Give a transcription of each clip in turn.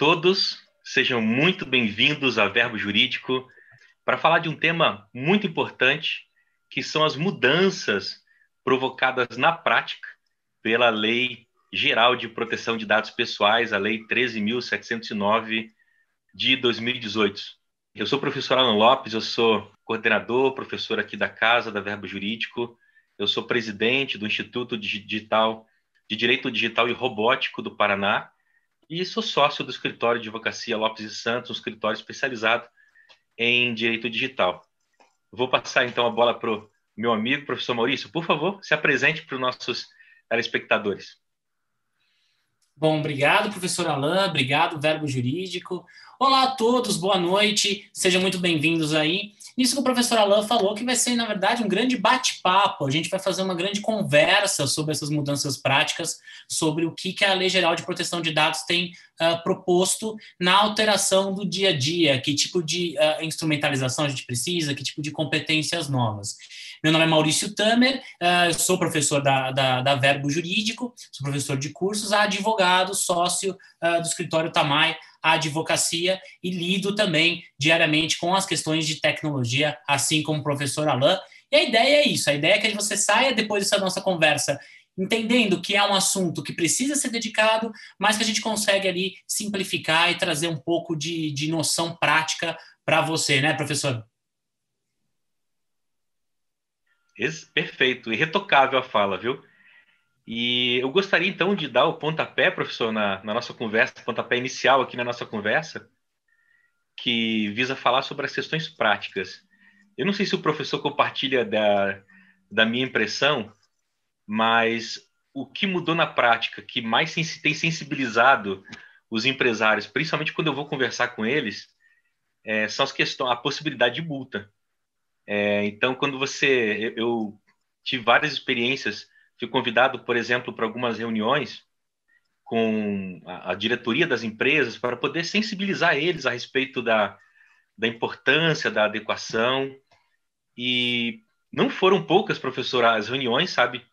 todos, sejam muito bem-vindos a Verbo Jurídico para falar de um tema muito importante, que são as mudanças provocadas na prática pela Lei Geral de Proteção de Dados Pessoais, a Lei 13.709 de 2018. Eu sou o professor Alan Lopes, eu sou coordenador, professor aqui da Casa da Verbo Jurídico, eu sou presidente do Instituto Digital de Direito Digital e Robótico do Paraná e sou sócio do escritório de advocacia Lopes e Santos, um escritório especializado em direito digital. Vou passar então a bola para o meu amigo, professor Maurício. Por favor, se apresente para os nossos telespectadores. Bom, obrigado, professor Alain, obrigado, Verbo Jurídico. Olá a todos, boa noite, sejam muito bem-vindos aí. Isso que o professor Alain falou, que vai ser, na verdade, um grande bate-papo. A gente vai fazer uma grande conversa sobre essas mudanças práticas, sobre o que, que a Lei Geral de Proteção de Dados tem uh, proposto na alteração do dia a dia, que tipo de uh, instrumentalização a gente precisa, que tipo de competências novas. Meu nome é Maurício Tamer, uh, sou professor da, da, da, Verbo Jurídico, sou professor de cursos, advogado, sócio uh, do escritório Tamai, a advocacia e lido também diariamente com as questões de tecnologia, assim como o professor Alain. E a ideia é isso, a ideia é que você saia depois dessa nossa conversa entendendo que é um assunto que precisa ser dedicado, mas que a gente consegue ali simplificar e trazer um pouco de, de noção prática para você, né, professor? Perfeito, irretocável a fala, viu? E eu gostaria então de dar o pontapé, professor, na, na nossa conversa, pontapé inicial aqui na nossa conversa, que visa falar sobre as questões práticas. Eu não sei se o professor compartilha da, da minha impressão, mas o que mudou na prática, que mais tem sensibilizado os empresários, principalmente quando eu vou conversar com eles, é, são as questões, a possibilidade de multa. É, então, quando você. Eu, eu tive várias experiências, fui convidado, por exemplo, para algumas reuniões com a, a, diretoria das empresas para poder sensibilizar eles a respeito da, da importância da adequação. E não foram poucas, professor, as reuniões, sabe,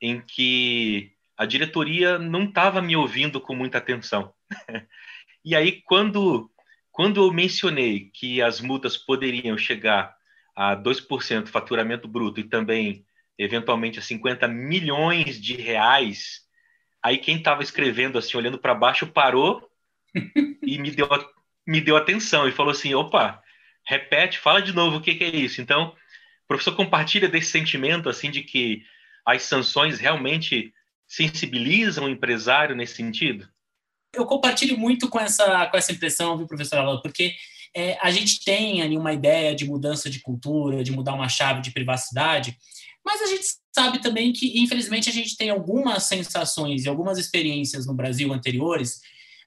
em que a diretoria não estava me ouvindo com muita atenção. e aí, quando, quando eu mencionei que as multas poderiam chegar a 2% faturamento bruto e também, eventualmente, a 50 milhões de reais, aí quem estava escrevendo assim, olhando para baixo, parou e me deu, me deu atenção e falou assim: opa, repete, fala de novo o que, que é isso. Então, o professor compartilha desse sentimento assim de que as sanções realmente sensibilizam o empresário nesse sentido? Eu compartilho muito com essa, com essa impressão, viu, professor Alan, porque é, a gente tem ali uma ideia de mudança de cultura, de mudar uma chave de privacidade, mas a gente sabe também que, infelizmente, a gente tem algumas sensações e algumas experiências no Brasil anteriores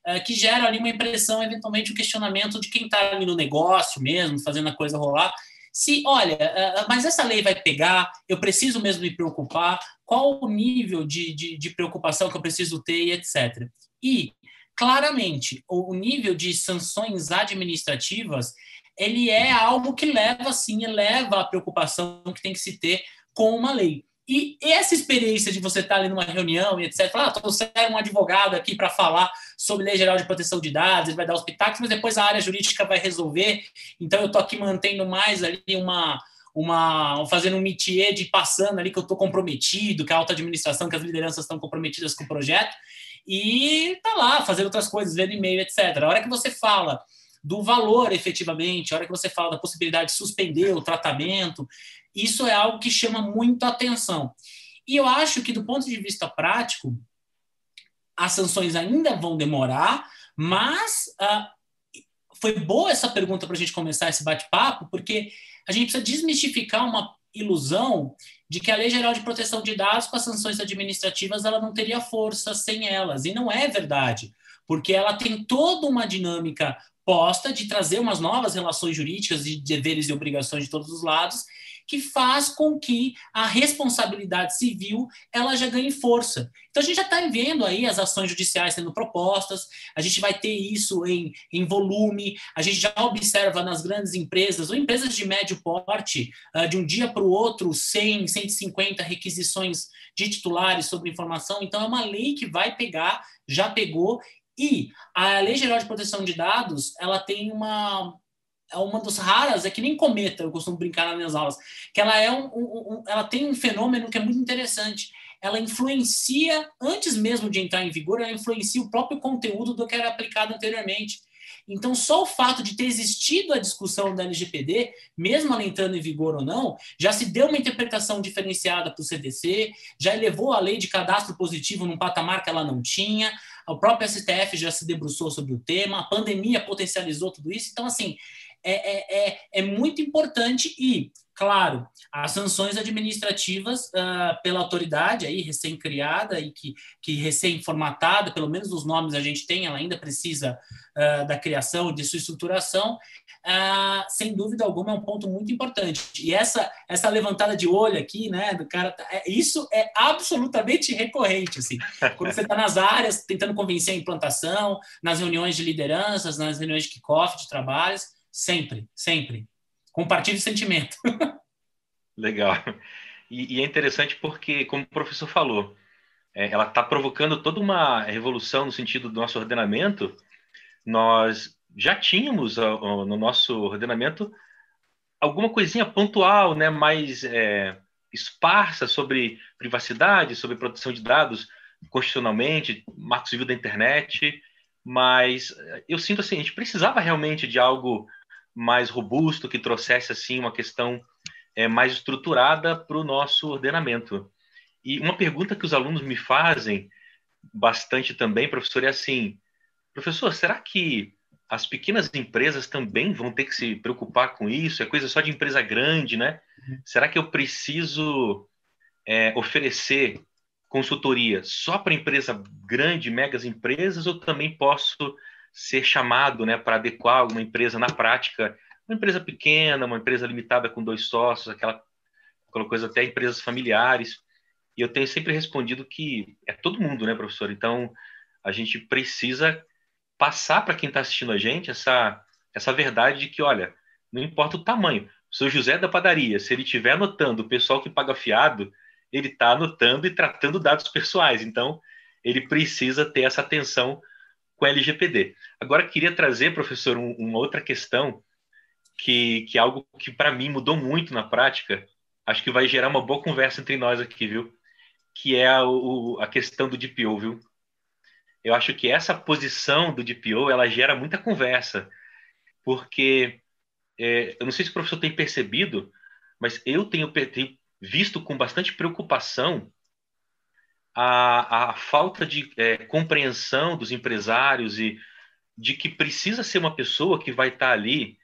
é, que geram ali uma impressão, eventualmente, um questionamento de quem está ali no negócio mesmo, fazendo a coisa rolar. Se, olha, é, mas essa lei vai pegar, eu preciso mesmo me preocupar, qual o nível de, de, de preocupação que eu preciso ter e etc. E claramente o nível de sanções administrativas ele é algo que leva sim, leva a preocupação que tem que se ter com uma lei. E essa experiência de você estar ali numa reunião e etc, falar, ah, trouxeram um advogado aqui para falar sobre lei geral de proteção de dados, ele vai dar os pitacos, mas depois a área jurídica vai resolver. Então eu estou aqui mantendo mais ali uma uma fazendo um métier de passando ali que eu estou comprometido, que a alta administração, que as lideranças estão comprometidas com o projeto e tá lá fazendo outras coisas, vendo e-mail, etc. A hora que você fala do valor efetivamente, a hora que você fala da possibilidade de suspender o tratamento, isso é algo que chama muito atenção. E eu acho que, do ponto de vista prático, as sanções ainda vão demorar, mas uh, foi boa essa pergunta para a gente começar esse bate-papo, porque a gente precisa desmistificar uma ilusão de que a Lei Geral de Proteção de Dados, com as sanções administrativas, ela não teria força sem elas. E não é verdade, porque ela tem toda uma dinâmica posta de trazer umas novas relações jurídicas de deveres e obrigações de todos os lados que faz com que a responsabilidade civil ela já ganhe força. Então a gente já está vendo aí as ações judiciais sendo propostas, a gente vai ter isso em, em volume, a gente já observa nas grandes empresas, ou empresas de médio porte, uh, de um dia para o outro, 100, 150 requisições de titulares sobre informação. Então é uma lei que vai pegar, já pegou E a Lei Geral de Proteção de Dados, ela tem uma é uma das raras, é que nem cometa, eu costumo brincar nas minhas aulas, que ela é um, um, um, ela tem um fenômeno que é muito interessante. Ela influencia, antes mesmo de entrar em vigor, ela influencia o próprio conteúdo do que era aplicado anteriormente. Então, só o fato de ter existido a discussão da LGPD, mesmo ela entrando em vigor ou não, já se deu uma interpretação diferenciada para o CDC, já elevou a lei de cadastro positivo num patamar que ela não tinha, o próprio STF já se debruçou sobre o tema, a pandemia potencializou tudo isso. Então, assim, é, é, é, é muito importante e Claro, as sanções administrativas uh, pela autoridade aí recém-criada e que, que recém-formatada, pelo menos os nomes a gente tem, ela ainda precisa uh, da criação, de sua estruturação, uh, sem dúvida alguma é um ponto muito importante. E essa, essa levantada de olho aqui, né, do cara, tá, é, isso é absolutamente recorrente, assim. Quando você está nas áreas, tentando convencer a implantação, nas reuniões de lideranças, nas reuniões de kickoff, de trabalhos, sempre, sempre compartilhe o sentimento. Legal. E, e, é interessante porque, como o professor falou, é, ela está provocando toda uma revolução no sentido do nosso ordenamento. Nós já tínhamos no nosso ordenamento alguma coisinha pontual, né, mais é, esparsa sobre privacidade, sobre proteção de dados constitucionalmente, marco civil da internet, mas eu sinto assim, a gente precisava realmente de algo mais robusto, que trouxesse assim uma questão é, mais estruturada para o nosso ordenamento. E uma pergunta que os alunos me fazem bastante também, professor, é assim: professor, será que as pequenas empresas também vão ter que se preocupar com isso? É coisa só de empresa grande, né? Uhum. Será que eu preciso é, oferecer consultoria só para empresa grande, megas empresas, ou também posso ser chamado né, para adequar uma empresa na prática, uma empresa pequena, uma empresa limitada com dois sócios, aquela, aquela coisa até empresas familiares. E eu tenho sempre respondido que é todo mundo, né, professor? Então, a gente precisa passar para quem está assistindo a gente essa, essa verdade de que, olha, não importa o tamanho. O seu José da padaria, se ele estiver anotando o pessoal que paga fiado, ele está anotando e tratando dados pessoais. Então, ele precisa ter essa atenção com a LGPD. Agora, queria trazer, professor, um, uma outra questão que, que é algo que, para mim, mudou muito na prática. Acho que vai gerar uma boa conversa entre nós aqui, viu? Que é a, o, a questão do DPO, viu? Eu acho que essa posição do DPO, ela gera muita conversa, porque é, eu não sei se o professor tem percebido, mas eu tenho, tenho visto com bastante preocupação a, a falta de é, compreensão dos empresários e de que precisa ser uma pessoa que vai estar ali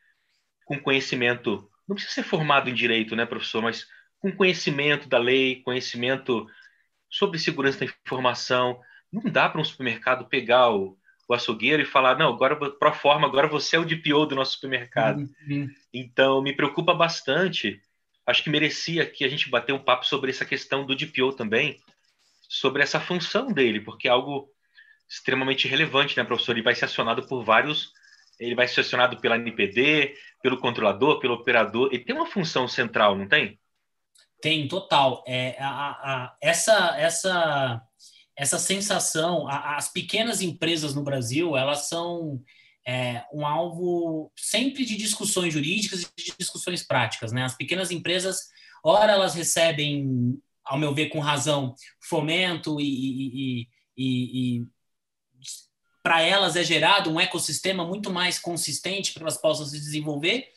com conhecimento, não precisa ser formado em direito, né, professor, mas com conhecimento da lei, conhecimento sobre segurança da informação. Não dá para um supermercado pegar o, o açougueiro e falar, não, agora pro forma, agora você é o DPO do nosso supermercado. Uhum. Então, me preocupa bastante. Acho que merecia que a gente bater um papo sobre essa questão do DPO também, sobre essa função dele, porque é algo extremamente relevante, né, professor? Ele vai ser acionado por vários, ele vai ser acionado pela NPD, pelo controlador, pelo operador. Ele tem uma função central, não tem? Tem, total. É, a, a, essa, essa, essa sensação, a, as pequenas empresas no Brasil, elas são é, um alvo sempre de discussões jurídicas e de discussões práticas. Né? As pequenas empresas, ora elas recebem ao meu ver, com razão, fomento e, e, e, e para elas é gerado um ecossistema muito mais consistente para elas possam se desenvolver.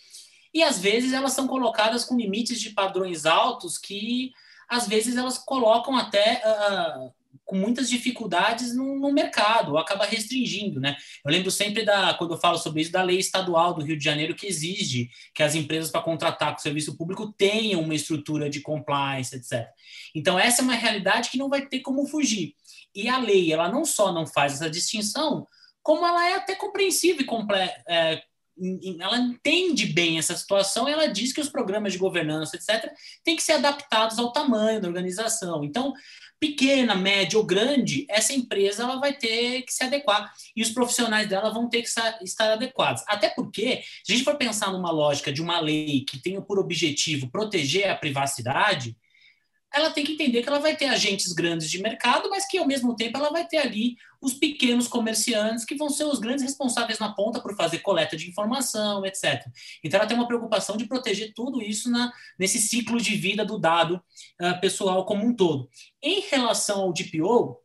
E às vezes elas são colocadas com limites de padrões altos que às vezes elas colocam até uh, com muitas dificuldades no, no, mercado, acaba restringindo, né? Eu lembro sempre da, quando eu falo sobre isso, da lei estadual do Rio de Janeiro que exige que as empresas para contratar com o serviço público tenham uma estrutura de compliance, etc. Então essa é uma realidade que não vai ter como fugir. E a lei, ela não só não faz essa distinção, como ela é até compreensível e comple é, ela entende bem essa situação e ela diz que os programas de governança, etc., têm que ser adaptados ao tamanho da organização. Então, pequena, média ou grande, essa empresa ela vai ter que se adequar e os profissionais dela vão ter que estar adequados. Até porque, se a gente for pensar numa lógica de uma lei que tenha por objetivo proteger a privacidade, ela tem que entender que ela vai ter agentes grandes de mercado, mas que ao mesmo tempo ela vai ter ali os pequenos comerciantes que vão ser os grandes responsáveis na ponta por fazer coleta de informação, etc. Então ela tem uma preocupação de proteger tudo isso na, nesse ciclo de vida do dado uh, pessoal como um todo. Em relação ao DPO,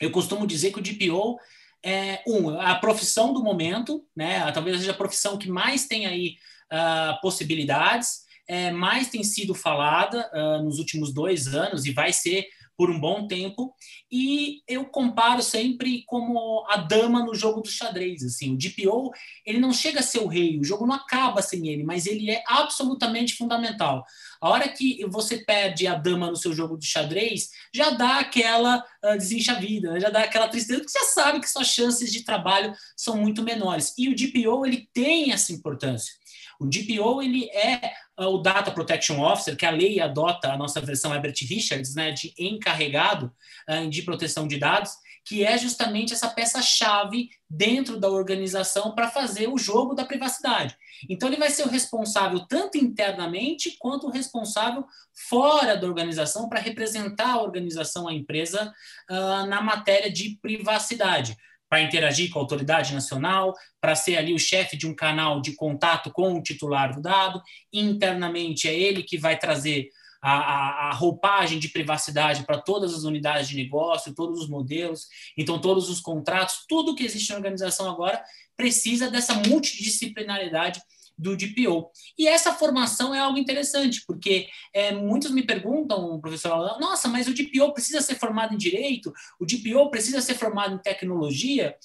eu costumo dizer que o DPO é um, a profissão do momento, né? Talvez seja a profissão que mais tem aí uh, possibilidades é, mais tem sido falada uh, nos últimos dois anos e vai ser por um bom tempo. E eu comparo sempre como a dama no jogo do xadrez. Assim, o DPO ele não chega a ser o rei, o jogo não acaba sem ele, mas ele é absolutamente fundamental. A hora que você perde a dama no seu jogo de xadrez, já dá aquela uh, desenchavida, já dá aquela tristeza, porque você sabe que suas chances de trabalho são muito menores. E o DPO ele tem essa importância. O DPO ele é uh, o Data Protection Officer, que a lei adota a nossa versão Herbert Richards, né, de encarregado uh, de proteção de dados, que é justamente essa peça-chave dentro da organização para fazer o jogo da privacidade. Então, ele vai ser o responsável tanto internamente quanto o responsável fora da organização para representar a organização, a empresa, uh, na matéria de privacidade para interagir com a autoridade nacional, para ser ali o chefe de um canal de contato com o titular do dado. Internamente é ele que vai trazer a, a, roupagem de privacidade para todas as unidades de negócio, todos os modelos, então todos os contratos, tudo que existe na organização agora precisa dessa multidisciplinaridade do DPO. E essa formação é algo interessante, porque é, muitos me perguntam, professor, nossa, mas o DPO precisa ser formado em direito? O DPO precisa ser formado em tecnologia?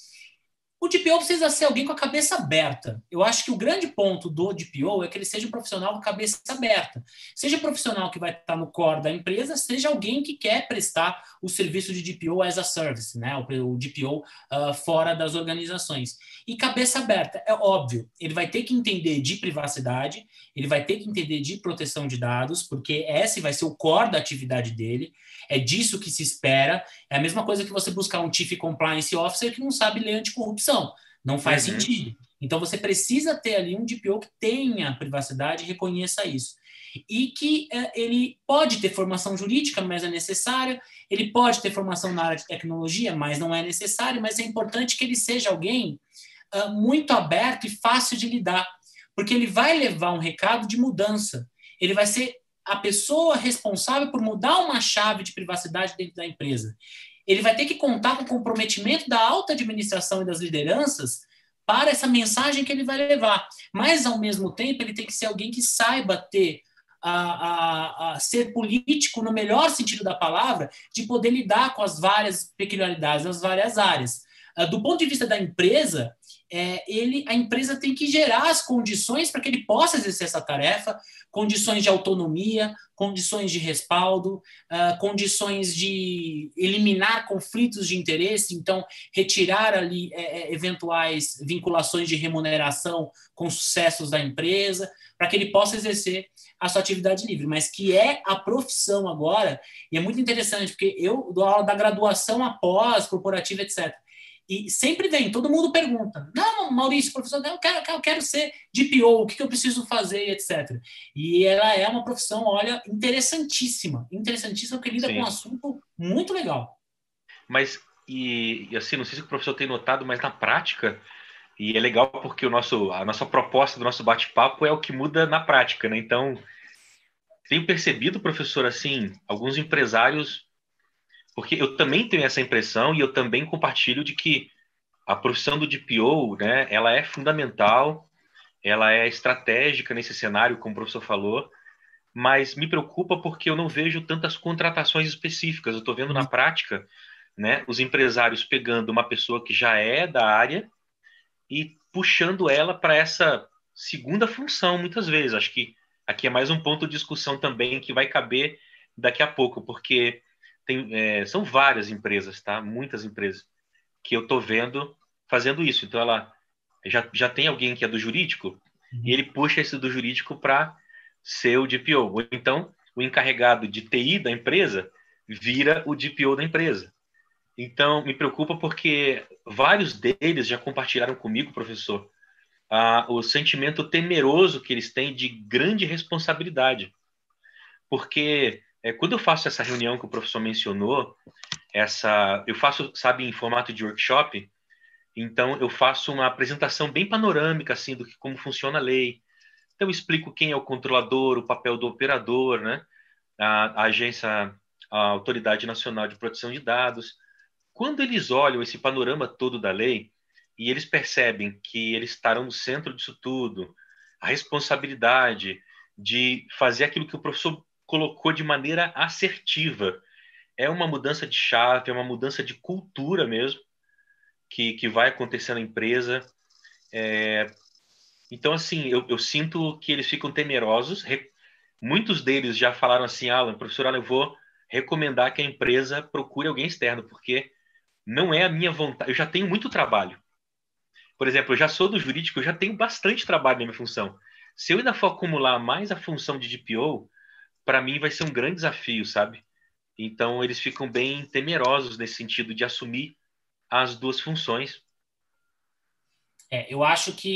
O DPO precisa ser alguém com a cabeça aberta. Eu acho que o grande ponto do DPO é que ele seja um profissional com a cabeça aberta. Seja profissional que vai estar no core da empresa, seja alguém que quer prestar o serviço de DPO as a service, né? o DPO uh, ah, fora das organizações. E cabeça aberta, é óbvio, ele vai ter que entender de privacidade, ele vai ter que entender de proteção de dados, porque esse vai ser o core da atividade dele, é disso que se espera. É a mesma coisa que você buscar um Chief Compliance Officer que não sabe ler anticorrupção. Não faz uhum. sentido. Então você precisa ter ali um DPO que tenha privacidade e reconheça isso. E que é, ele pode ter formação jurídica, mas é necessária, ele pode ter formação na área de tecnologia, mas não é necessário, mas é importante que ele seja alguém uh, muito aberto e fácil de lidar, porque ele vai levar um recado de mudança. Ele vai ser a pessoa responsável por mudar uma chave de privacidade dentro da empresa. Ele vai ter que contar com o comprometimento da alta administração e das lideranças para essa mensagem que ele vai levar. Mas, ao mesmo tempo, ele tem que ser alguém que saiba ter a, a, a, ser político no melhor sentido da palavra, de poder lidar com as várias peculiaridades das várias áreas. Ah, do ponto de vista da empresa, é, ele, a empresa tem que gerar as condições para que ele possa exercer essa tarefa, condições de autonomia, condições de respaldo, uh, condições de eliminar conflitos de interesse, então retirar ali é, é, eventuais vinculações de remuneração com sucessos da empresa, para que ele possa exercer a sua atividade livre, mas que é a profissão agora, e é muito interessante, porque eu dou aula da graduação após, corporativa, etc. E sempre vem, todo mundo pergunta: Não, Maurício, professor, eu quero, eu quero ser DPO, o que eu preciso fazer, etc. E ela é uma profissão, olha, interessantíssima. Interessantíssima, porque lida Sim. com um assunto muito legal. Mas, e, e, assim, não sei se o professor tem notado, mas na prática, e é legal porque o nosso, a nossa proposta do nosso bate-papo é o que muda na prática, né? Então, tenho percebido, professor, assim, alguns empresários porque eu também tenho essa impressão e eu também compartilho de que a profissão do DPO, né, ela é fundamental, ela é estratégica nesse cenário, como o professor falou, mas me preocupa porque eu não vejo tantas contratações específicas. Eu estou vendo na prática, né, os empresários pegando uma pessoa que já é da área e puxando ela para essa segunda função, muitas vezes. Acho que aqui é mais um ponto de discussão também que vai caber daqui a pouco, porque tem, é, são várias empresas, tá? Muitas empresas que eu estou vendo fazendo isso. Então, ela já, já tem alguém que é do jurídico uhum. e ele puxa esse do jurídico para ser o DPO. Ou então, o encarregado de TI da empresa vira o DPO da empresa. Então, me preocupa porque vários deles já compartilharam comigo, professor, o sentimento temeroso que eles têm de grande responsabilidade. Porque é, quando eu faço essa reunião que o professor mencionou, essa, eu faço, sabe, em formato de workshop, então eu faço uma apresentação bem panorâmica assim do que como funciona a lei. Então eu explico quem é o controlador, o papel do operador, né? A, a agência, a Autoridade Nacional de Proteção de Dados. Quando eles olham esse panorama todo da lei e eles percebem que eles estarão no centro disso tudo, a responsabilidade de fazer aquilo que o professor colocou de maneira assertiva. É uma mudança de chave, é uma mudança de cultura mesmo que, que vai acontecer na empresa. É, então, assim, eu, eu, sinto que eles ficam temerosos. Re, muitos deles já falaram assim, Alan, professor Alan, eu vou recomendar que a empresa procure alguém externo, porque não é a minha vontade. Eu já tenho muito trabalho. Por exemplo, eu já sou do jurídico, eu já tenho bastante trabalho na minha função. Se eu ainda for acumular mais a função de DPO, para mim vai ser um grande desafio, sabe? Então eles ficam bem temerosos nesse sentido de assumir as duas funções. É, eu acho que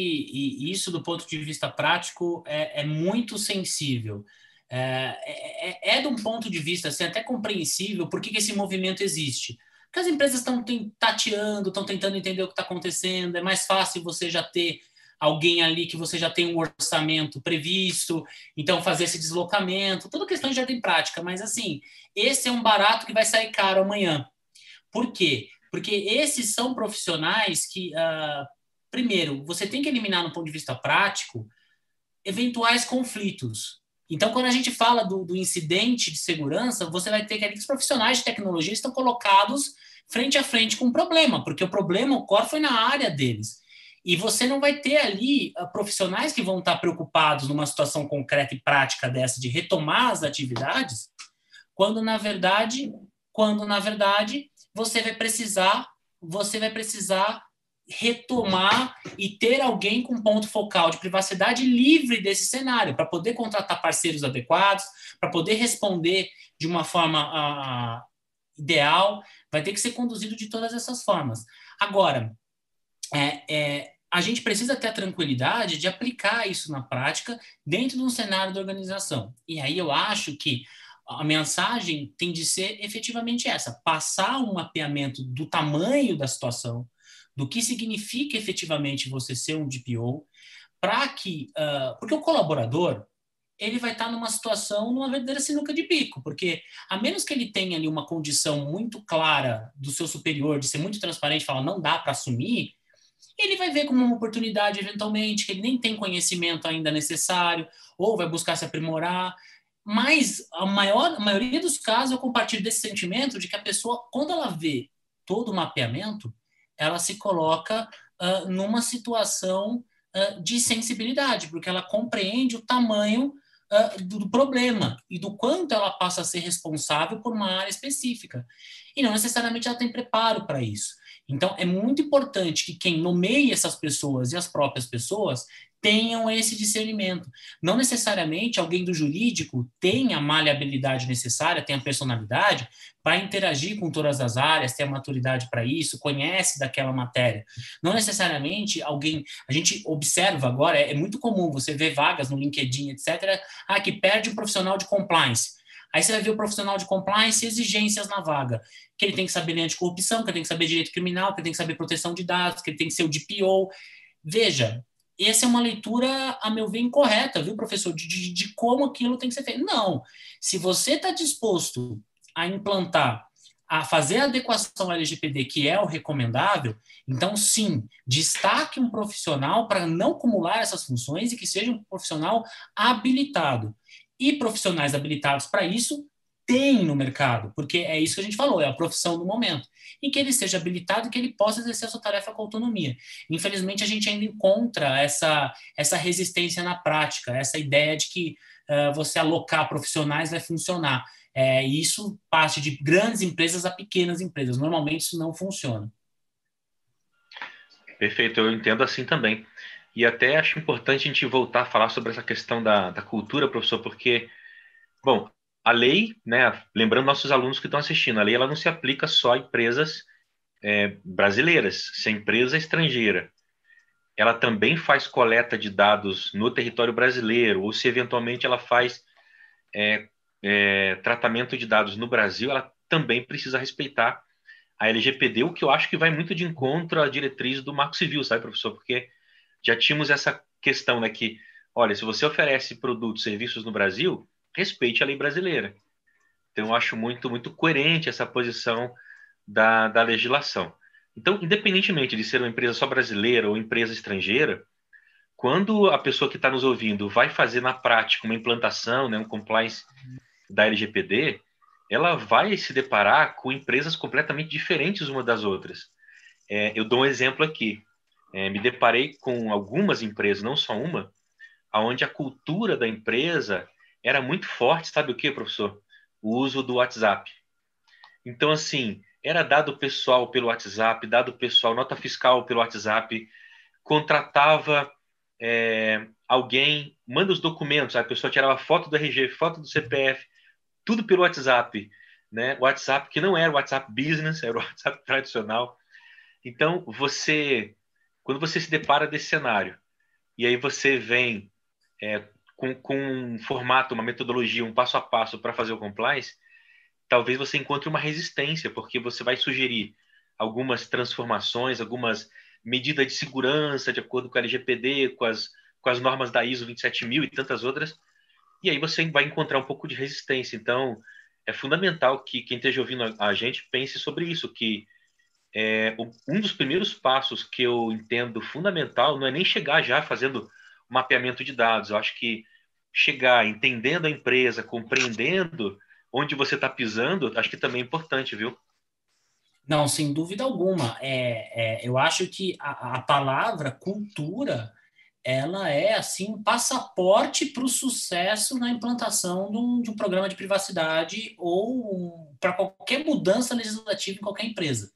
isso, do ponto de vista prático, é, é muito sensível. É, é, é, é, de um ponto de vista assim, até compreensível por que, que esse movimento existe. Porque as empresas estão tateando, estão tentando entender o que está acontecendo, é mais fácil você já ter alguém ali que você já tem um orçamento previsto, então fazer esse deslocamento, tudo questão de ordem prática, mas assim, esse é um barato que vai sair caro amanhã. Por quê? Porque esses são profissionais que, uh, primeiro, você tem que eliminar no ponto de vista prático eventuais conflitos. Então, quando a gente fala do, do incidente de segurança, você vai ter que os profissionais de tecnologia estão colocados frente a frente com o problema, porque o problema, o core foi na área deles. E você não vai ter ali uh, profissionais que vão estar preocupados numa situação concreta e prática dessa de retomar as atividades, quando na verdade, quando na verdade você vai precisar, você vai precisar retomar e ter alguém com ponto focal de privacidade livre desse cenário, para poder contratar parceiros adequados, para poder responder de uma forma uh, ideal, vai ter que ser conduzido de todas essas formas. Agora, é, é, a gente precisa ter a tranquilidade de aplicar isso na prática dentro de um cenário da organização. E aí eu acho que a mensagem tem de ser efetivamente essa: passar um mapeamento do tamanho da situação, do que significa efetivamente você ser um DPO, para que. Uh, porque o colaborador ele vai estar numa situação, numa verdadeira sinuca de bico, porque a menos que ele tenha ali uma condição muito clara do seu superior, de ser muito transparente, falar não dá para assumir, ele vai ver como uma oportunidade, eventualmente, que ele nem tem conhecimento ainda necessário, ou vai buscar se aprimorar. Mas a, maior, a maioria dos casos eu compartilho desse sentimento de que a pessoa, quando ela vê todo o mapeamento, ela se coloca uh, numa situação uh, de sensibilidade, porque ela compreende o tamanho uh, do, do problema e do quanto ela passa a ser responsável por uma área específica. E não necessariamente ela tem preparo para isso. Então, é muito importante que quem nomeie essas pessoas e as próprias pessoas tenham esse discernimento. Não necessariamente alguém do jurídico tenha a maleabilidade necessária, tenha a personalidade para interagir com todas as áreas, ter a maturidade para isso, conhece daquela matéria. Não necessariamente alguém. A gente observa agora, é, é muito comum você ver vagas no LinkedIn, etc., ah, que perde um profissional de compliance. Aí você vai ver o profissional de compliance e exigências na vaga. Que ele tem que saber de anticorrupção, que ele tem que saber direito criminal, que ele tem que saber proteção de dados, que ele tem que ser o DPO. Veja, essa é uma leitura, a meu ver, incorreta, viu, professor, de, de, de como aquilo tem que ser feito. Não. Se você está disposto a implantar, a fazer a adequação LGPD, que é o recomendável, então, sim, destaque um profissional para não acumular essas funções e que seja um profissional habilitado. E profissionais habilitados para isso tem no mercado, porque é isso que a gente falou, é a profissão do momento, em que ele seja habilitado e que ele possa exercer a sua tarefa com autonomia. Infelizmente, a gente ainda encontra essa, essa resistência na prática, essa ideia de que uh, você alocar profissionais vai funcionar. É, isso parte de grandes empresas a pequenas empresas. Normalmente, isso não funciona. Perfeito, eu entendo assim também. E até acho importante a gente voltar a falar sobre essa questão da, da cultura, professor, porque, bom, a lei, né, lembrando nossos alunos que estão assistindo, a lei ela não se aplica só a empresas é, brasileiras, se a empresa é estrangeira, ela também faz coleta de dados no território brasileiro, ou se eventualmente ela faz é, é, tratamento de dados no Brasil, ela também precisa respeitar a LGPD, o que eu acho que vai muito de encontro à diretriz do Marco Civil, sabe, professor? Porque já tínhamos essa questão, né, que, olha, se você oferece produtos, serviços no Brasil, respeite a lei brasileira. Então, eu acho muito, muito coerente essa posição da, da legislação. Então, independentemente de ser uma empresa só brasileira ou empresa estrangeira, quando a pessoa que está nos ouvindo vai fazer na prática uma implantação, né, um compliance da LGPD, ela vai se deparar com empresas completamente diferentes uma das outras. É, eu dou um exemplo aqui. É, me deparei com algumas empresas, não só uma, aonde a cultura da empresa era muito forte, sabe o que, professor? O uso do WhatsApp. Então, assim, era dado pessoal pelo WhatsApp, dado pessoal, nota fiscal pelo WhatsApp, contratava é, alguém, manda os documentos, a pessoa tirava foto do RG, foto do CPF, tudo pelo WhatsApp, né? WhatsApp que não era o WhatsApp Business, era o WhatsApp tradicional. Então, você, quando você se depara desse cenário, e aí você vem é, com, com um formato, uma metodologia, um passo a passo para fazer o compliance, talvez você encontre uma resistência, porque você vai sugerir algumas transformações, algumas medidas de segurança de acordo com a LGPD, com as, com as normas da ISO 27000 e tantas outras, e aí você vai encontrar um pouco de resistência. Então, é fundamental que quem esteja ouvindo a, gente pense sobre isso, que é, um dos primeiros passos que eu entendo fundamental não é nem chegar já fazendo mapeamento de dados. Eu acho que chegar entendendo a empresa, compreendendo onde você está pisando, acho que também é importante, viu? Não, sem dúvida alguma. É, é eu acho que a, a palavra cultura ela é assim um passaporte para o sucesso na implantação de um, de um, programa de privacidade ou para qualquer mudança legislativa em qualquer empresa.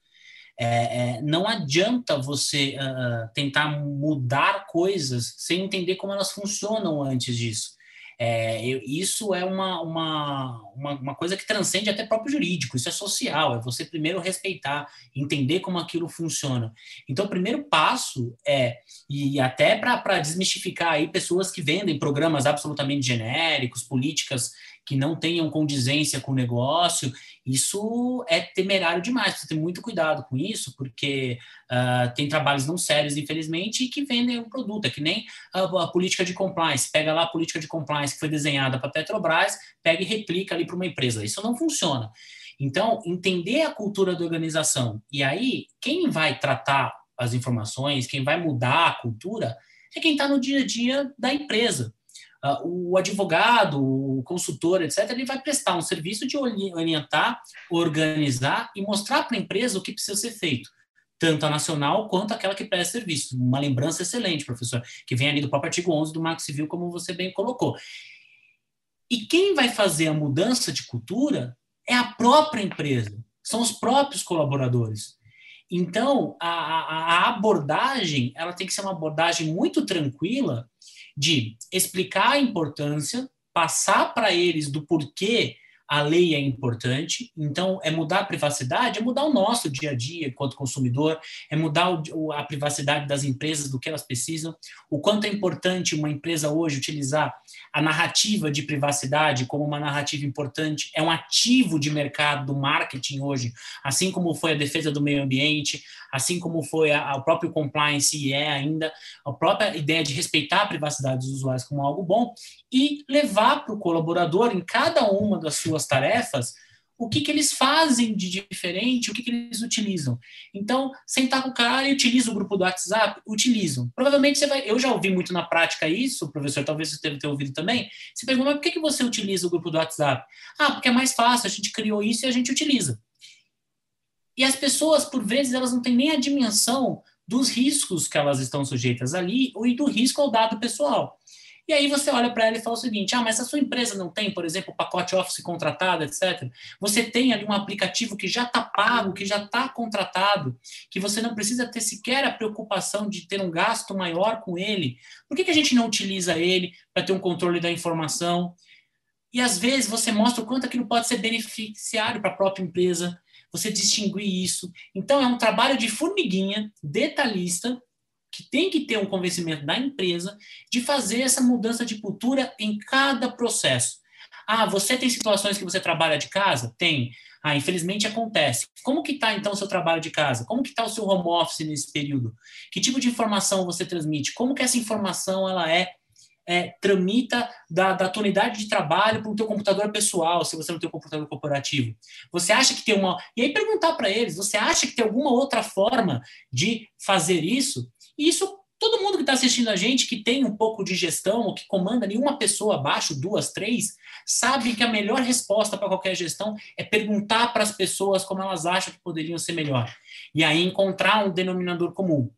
É, é, não adianta você uh, tentar mudar coisas sem entender como elas funcionam antes disso. É, eu, isso é uma, uma, uma, uma, coisa que transcende até próprio jurídico, isso é social, é você primeiro respeitar, entender como aquilo funciona. Então, o primeiro passo é, e até para desmistificar aí pessoas que vendem programas absolutamente genéricos, políticas que não tenham condizência com o negócio, isso é temerário demais. Você tem muito cuidado com isso, porque uh, tem trabalhos não sérios, infelizmente, que vendem um produto. É que nem a, a, política de compliance. Pega lá a política de compliance que foi desenhada para a Petrobras, pega e replica ali para uma empresa. Isso não funciona. Então, entender a cultura da organização. E aí, quem vai tratar as informações, quem vai mudar a cultura, é quem está no dia a dia da empresa. Uh, o advogado, o consultor, etc., ele vai prestar um serviço de orientar, organizar e mostrar para a empresa o que precisa ser feito, tanto a nacional quanto aquela que presta serviço. Uma lembrança excelente, professor, que vem ali do próprio artigo 11 do Marco Civil, como você bem colocou. E quem vai fazer a mudança de cultura é a própria empresa, são os próprios colaboradores. Então, a, a, abordagem ela tem que ser uma abordagem muito tranquila de explicar a importância, passar para eles do porquê a lei é importante, então é mudar a privacidade, é mudar o nosso dia a dia enquanto consumidor, é mudar o, a privacidade das empresas, do que elas precisam, o quanto é importante uma empresa hoje utilizar a narrativa de privacidade como uma narrativa importante, é um ativo de mercado do marketing hoje, assim como foi a defesa do meio ambiente, assim como foi a próprio compliance e é ainda, a própria ideia de respeitar a privacidade dos usuários como algo bom e levar para o colaborador em cada uma das suas suas tarefas, o que, que eles fazem de diferente, o que, que eles utilizam. Então, sentar com o cara e utiliza o grupo do WhatsApp, utilizam. Provavelmente você vai. Eu já ouvi muito na prática isso, professor, talvez você ter ouvido também. Você pergunta, mas por que, que você utiliza o grupo do WhatsApp? Ah, porque é mais fácil, a gente criou isso e a gente utiliza. E as pessoas, por vezes, elas não têm nem a dimensão dos riscos que elas estão sujeitas ali e do risco ao dado pessoal. E aí você olha para ela e fala o seguinte: ah, mas a sua empresa não tem, por exemplo, pacote Office contratado, etc. Você tem ali um aplicativo que já está pago, que já está contratado, que você não precisa ter sequer a preocupação de ter um gasto maior com ele. Por que, que a gente não utiliza ele para ter um controle da informação? E às vezes você mostra o quanto aquilo pode ser beneficiário para a própria empresa, você distinguir isso. Então é um trabalho de formiguinha, detalhista, que tem que ter um convencimento da empresa de fazer essa mudança de cultura em cada processo. Ah, você tem situações que você trabalha de casa? Tem. Ah, infelizmente acontece. Como que está então o seu trabalho de casa? Como que está o seu home office nesse período? Que tipo de informação você transmite? Como que essa informação ela é, é tramita da, da tua unidade de trabalho para o teu computador pessoal, se você não tem um computador corporativo? Você acha que tem uma... E aí perguntar para eles, você acha que tem alguma outra forma de fazer isso? E isso todo mundo que está assistindo a gente, que tem um pouco de gestão, ou que comanda nenhuma pessoa abaixo, duas, três, sabe que a melhor resposta para qualquer gestão é perguntar para as pessoas como elas acham que poderiam ser melhor. E aí encontrar um denominador comum.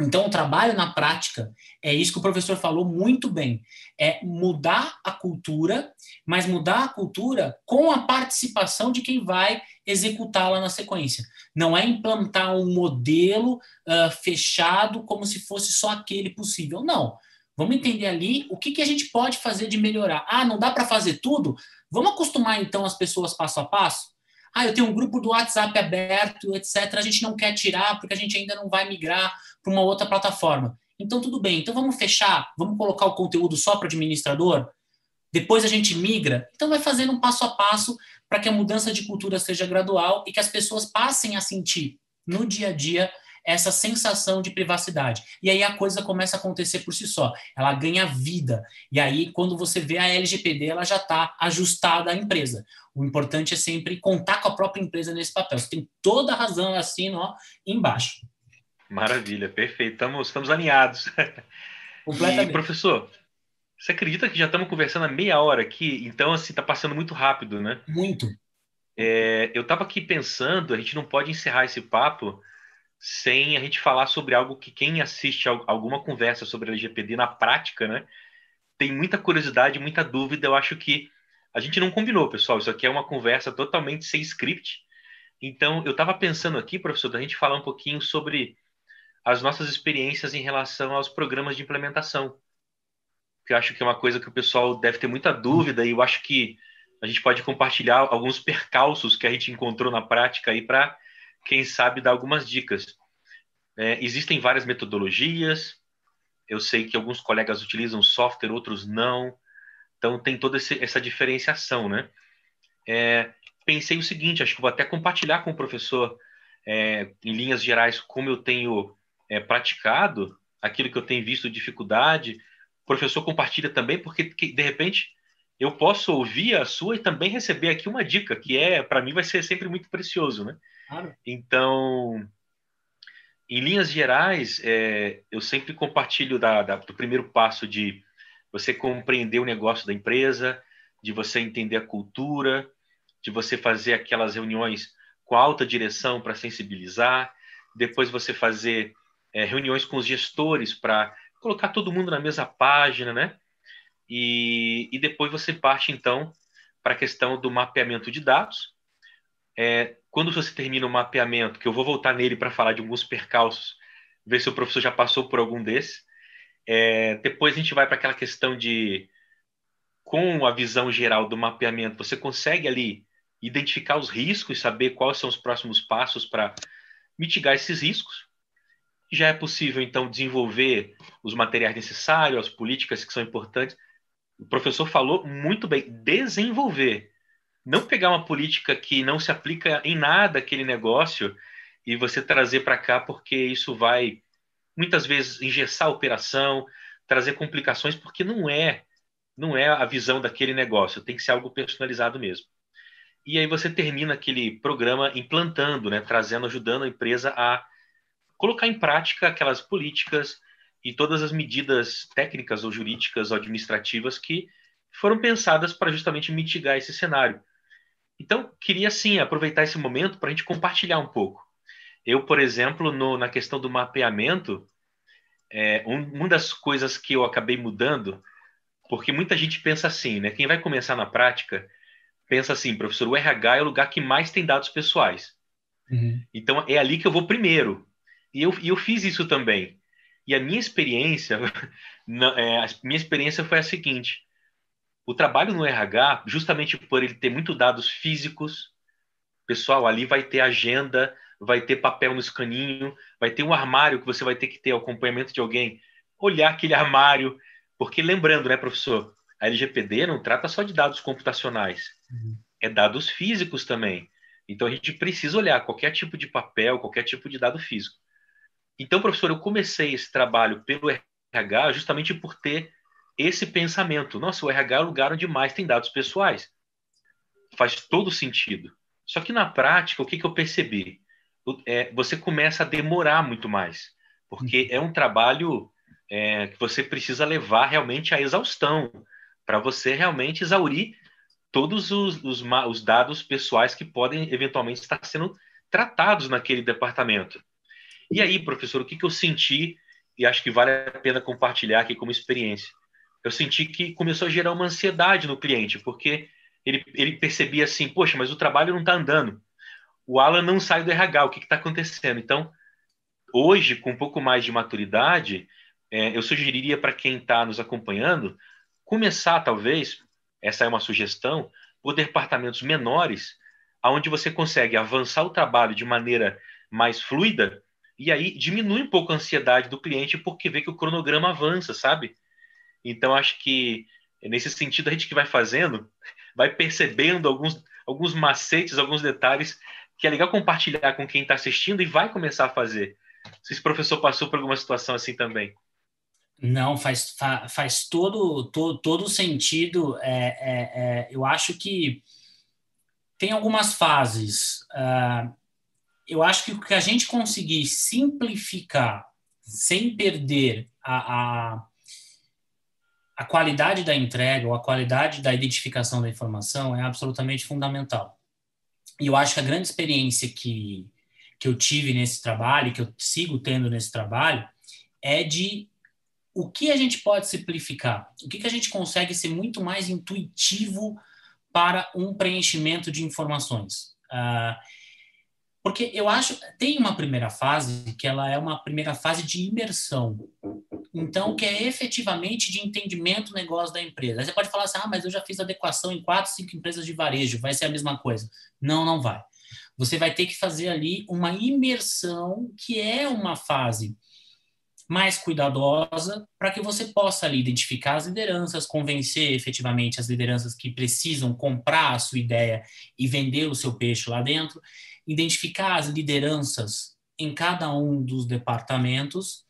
Então, o trabalho na prática é isso que o professor falou muito bem: é mudar a cultura, mas mudar a cultura com a participação de quem vai executá-la na sequência. Não é implantar um modelo uh, fechado como se fosse só aquele possível. Não. Vamos entender ali o que, que a gente pode fazer de melhorar. Ah, não dá para fazer tudo? Vamos acostumar então as pessoas passo a passo? Ah, eu tenho um grupo do WhatsApp aberto, etc. A gente não quer tirar porque a gente ainda não vai migrar para uma outra plataforma. Então, tudo bem. Então, vamos fechar, vamos colocar o conteúdo só para o administrador, depois a gente migra. Então, vai fazendo um passo a passo para que a mudança de cultura seja gradual e que as pessoas passem a sentir no dia a dia essa sensação de privacidade. E aí a coisa começa a acontecer por si só. Ela ganha vida. E aí, quando você vê a LGPD, ela já está ajustada à empresa. O importante é sempre contar com a própria empresa nesse papel. Você tem toda a razão, assim, ó, embaixo. Maravilha, perfeito. Estamos, estamos alinhados. Completamente. E, professor, você acredita que já estamos conversando há meia hora aqui? Então, assim, está passando muito rápido, né? Muito. É, eu estava aqui pensando, a gente não pode encerrar esse papo sem a gente falar sobre algo que quem assiste alguma conversa sobre LGPD na prática, né? Tem muita curiosidade, muita dúvida. Eu acho que a gente não combinou, pessoal. Isso aqui é uma conversa totalmente sem script. Então, eu estava pensando aqui, professor, da gente falar um pouquinho sobre as nossas experiências em relação aos programas de implementação. Que eu acho que é uma coisa que o pessoal deve ter muita dúvida e eu acho que a gente pode compartilhar alguns percalços que a gente encontrou na prática aí para, quem sabe, dar algumas dicas. É, existem várias metodologias, eu sei que alguns colegas utilizam software, outros não, então tem toda esse, essa diferenciação, né? É, pensei o seguinte, acho que vou até compartilhar com o professor, é, em linhas gerais, como eu tenho é, praticado, aquilo que eu tenho visto dificuldade, o professor compartilha também, porque de repente eu posso ouvir a sua e também receber aqui uma dica, que é, para mim, vai ser sempre muito precioso, né? Claro. Então, em linhas gerais, é, eu sempre compartilho da, da, do primeiro passo de você compreender o negócio da empresa, de você entender a cultura, de você fazer aquelas reuniões com alta direção para sensibilizar, depois você fazer é, reuniões com os gestores para colocar todo mundo na mesma página, né? E, e depois você parte, então, para a questão do mapeamento de dados. É, quando você termina o mapeamento, que eu vou voltar nele para falar de alguns percalços, ver se o professor já passou por algum desses. É, depois a gente vai para aquela questão de, com a visão geral do mapeamento, você consegue ali identificar os riscos, saber quais são os próximos passos para mitigar esses riscos já é possível, então, desenvolver os materiais necessários, as políticas que são importantes. O professor falou muito bem, desenvolver. Não pegar uma política que não se aplica em nada aquele negócio e você trazer para cá, porque isso vai, muitas vezes, engessar a operação, trazer complicações, porque não é não é a visão daquele negócio, tem que ser algo personalizado mesmo. E aí você termina aquele programa implantando, né, trazendo, ajudando a empresa a colocar em prática aquelas políticas e todas as medidas técnicas ou jurídicas ou administrativas que foram pensadas para justamente mitigar esse cenário. Então, queria sim aproveitar esse momento para a gente compartilhar um pouco. Eu, por exemplo, no, na questão do mapeamento, é, um, uma das coisas que eu acabei mudando, porque muita gente pensa assim, né? Quem vai começar na prática pensa assim, professor, o RH é o lugar que mais tem dados pessoais. Uhum. Então é ali que eu vou primeiro. E eu, e eu fiz isso também. E a minha experiência, é, a minha experiência foi a seguinte: o trabalho no RH, justamente por ele ter muito dados físicos, pessoal, ali vai ter agenda, vai ter papel no escaninho, vai ter um armário que você vai ter que ter acompanhamento de alguém, olhar aquele armário, porque lembrando, né, professor, a LGPD não trata só de dados computacionais, uhum. é dados físicos também. Então a gente precisa olhar qualquer tipo de papel, qualquer tipo de dado físico. Então, professor, eu comecei esse trabalho pelo RH justamente por ter esse pensamento. Nossa, o RH é um lugar onde mais tem dados pessoais. Faz todo sentido. Só que na prática, o que, que eu percebi? É, você começa a demorar muito mais, porque é um trabalho é, que você precisa levar realmente à exaustão, para você realmente exaurir todos os, os, os, dados pessoais que podem eventualmente estar sendo tratados naquele departamento. E aí, professor, o que, que eu senti e acho que vale a pena compartilhar aqui como experiência? Eu senti que começou a gerar uma ansiedade no cliente, porque ele, ele percebia assim, poxa, mas o trabalho não está andando. O Alan não sai do RH, o que está acontecendo? Então, hoje, com um pouco mais de maturidade, é, eu sugeriria para quem está nos acompanhando começar, talvez, essa é uma sugestão, por departamentos menores, onde você consegue avançar o trabalho de maneira mais fluida e aí diminui um pouco a ansiedade do cliente porque vê que o cronograma avança, sabe? Então, acho que nesse sentido, a gente que vai fazendo, vai percebendo alguns, alguns macetes, alguns detalhes que é legal compartilhar com quem está assistindo e vai começar a fazer. Se esse professor passou por alguma situação assim também. Não, faz, fa, faz todo, todo, todo sentido. É, é, é, eu acho que tem algumas fases. Uh, eu acho que o que a gente conseguir simplificar sem perder a, a, a qualidade da entrega ou a qualidade da identificação da informação é absolutamente fundamental. E eu acho que a grande experiência que, que eu tive nesse trabalho, que eu sigo tendo nesse trabalho, é de o que a gente pode simplificar, o que, que a gente consegue ser muito mais intuitivo para um preenchimento de informações. Uh, porque eu acho tem uma primeira fase que ela é uma primeira fase de imersão. Então, que é efetivamente de entendimento do negócio da empresa. Aí você pode falar assim: ah, mas eu já fiz adequação em quatro, cinco empresas de varejo, vai ser a mesma coisa. Não, não vai. Você vai ter que fazer ali uma imersão, que é uma fase mais cuidadosa para que você possa ali identificar as lideranças, convencer efetivamente as lideranças que precisam comprar a sua ideia e vender o seu peixe lá dentro, identificar as lideranças em cada um dos departamentos.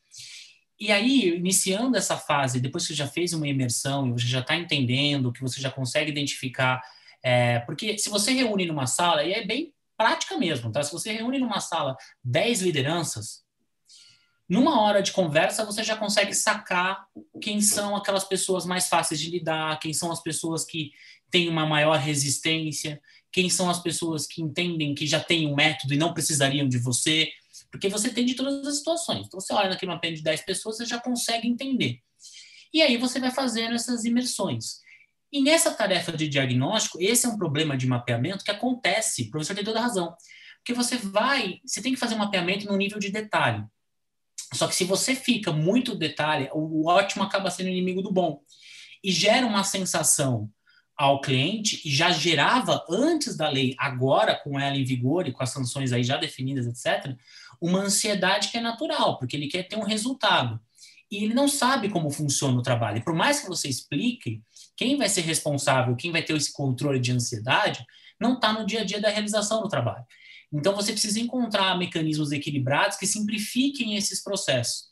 E aí, iniciando essa fase, depois que você já fez uma imersão e você já está entendendo, que você já consegue identificar, é, porque se você reúne numa sala, e é bem prática mesmo, tá? Se você reúne numa sala 10 lideranças, numa hora de conversa, você já consegue sacar quem são aquelas pessoas mais fáceis de lidar, quem são as pessoas que têm uma maior resistência, quem são as pessoas que entendem que já têm um método e não precisariam de você, porque você tem de todas as situações. Então, você olha naquele mapeamento de 10 pessoas, você já consegue entender. E aí você vai fazendo essas imersões. E nessa tarefa de diagnóstico, esse é um problema de mapeamento que acontece, o professor tem toda a razão, porque você vai, você tem que fazer um mapeamento no nível de detalhe. Só que se você fica muito detalhe, o ótimo acaba sendo inimigo do bom. E gera uma sensação ao cliente, e já gerava antes da lei, agora com ela em vigor e com as sanções aí já definidas, etc., uma ansiedade que é natural, porque ele quer ter um resultado. E ele não sabe como funciona o trabalho. E por mais que você explique, quem vai ser responsável, quem vai ter esse controle de ansiedade, não está no dia a dia da realização do trabalho. Então, você precisa encontrar mecanismos equilibrados que simplifiquem esses processos.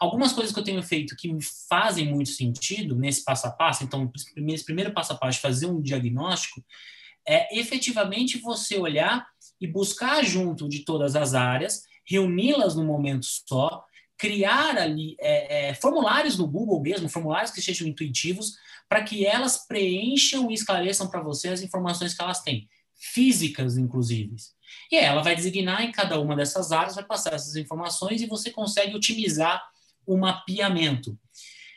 Algumas coisas que eu tenho feito que me fazem muito sentido nesse passo a passo, então, esse primeiro passo a passo, fazer um diagnóstico, é efetivamente você olhar e buscar junto de todas as áreas, reuni-las num momento só, criar ali é, é, formulários no Google mesmo, formulários que sejam intuitivos, para que elas preencham e esclareçam para você as informações que elas têm, físicas, inclusive. E ela vai designar em cada uma dessas áreas, vai passar essas informações e você consegue otimizar o mapeamento.